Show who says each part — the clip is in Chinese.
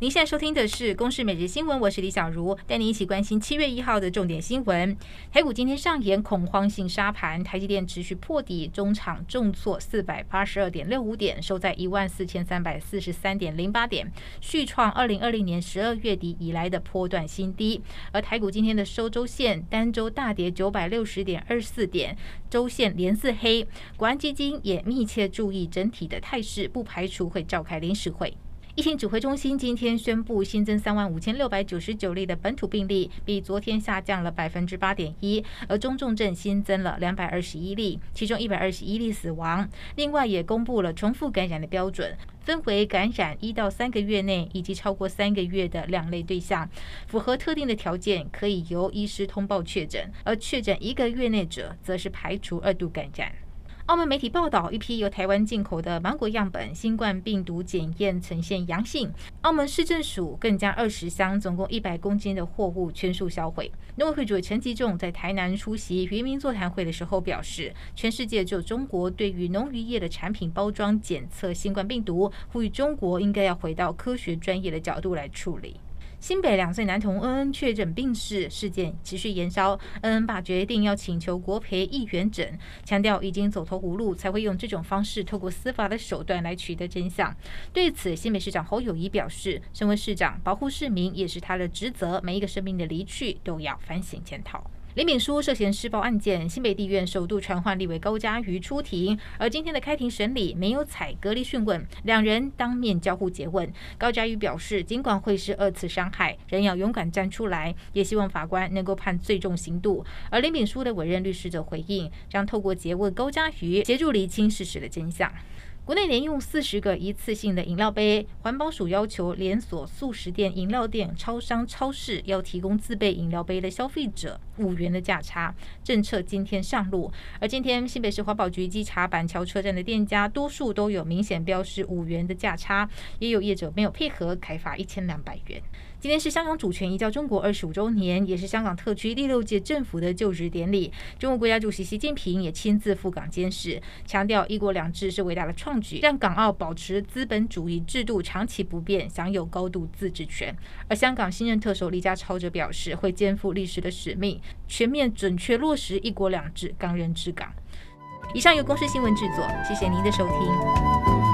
Speaker 1: 您现在收听的是《公视每日新闻》，我是李小茹，带您一起关心七月一号的重点新闻。台股今天上演恐慌性杀盘，台积电持续破底，中场重挫四百八十二点六五点，收在一万四千三百四十三点零八点，续创二零二零年十二月底以来的波段新低。而台股今天的收周线，单周大跌九百六十点二四点，周线连四黑。国安基金也密切注意整体的态势，不排除会召开临时会。疫情指挥中心今天宣布新增三万五千六百九十九例的本土病例，比昨天下降了百分之八点一。而中重症新增了两百二十一例，其中一百二十一例死亡。另外也公布了重复感染的标准，分为感染一到三个月内以及超过三个月的两类对象，符合特定的条件可以由医师通报确诊，而确诊一个月内者则是排除二度感染。澳门媒体报道，一批由台湾进口的芒果样本新冠病毒检验呈现阳性。澳门市政署更将二十箱总共一百公斤的货物全数销毁。农委会主委陈吉仲在台南出席渔民座谈会的时候表示，全世界就中国对于农渔业的产品包装检测新冠病毒，呼吁中国应该要回到科学专业的角度来处理。新北两岁男童恩恩确诊病逝事件持续延烧，恩恩爸决定要请求国赔一元整，强调已经走投无路，才会用这种方式透过司法的手段来取得真相。对此，新北市长侯友谊表示，身为市长，保护市民也是他的职责，每一个生命的离去都要反省检讨。林敏书涉嫌施暴案件，新北地院首度传唤立委高嘉瑜出庭，而今天的开庭审理没有采隔离讯问，两人当面交互诘问。高嘉瑜表示，尽管会是二次伤害，仍要勇敢站出来，也希望法官能够判最重刑度。而林敏书的委任律师则回应，将透过诘问高嘉瑜，协助厘清事实的真相。国内连用四十个一次性的饮料杯，环保署要求连锁速食店、饮料店、超商、超市要提供自备饮料杯的消费者五元的价差。政策今天上路，而今天新北市环保局稽查板桥车站的店家，多数都有明显标示五元的价差，也有业者没有配合，开罚一千两百元。今天是香港主权移交中国二十五周年，也是香港特区第六届政府的就职典礼。中国国家主席习近平也亲自赴港监视，强调“一国两制”是伟大的创让港澳保持资本主义制度长期不变，享有高度自治权。而香港新任特首李家超则表示，会肩负历史的使命，全面准确落实“一国两制”，港人治港。以上由公司新闻制作，谢谢您的收听。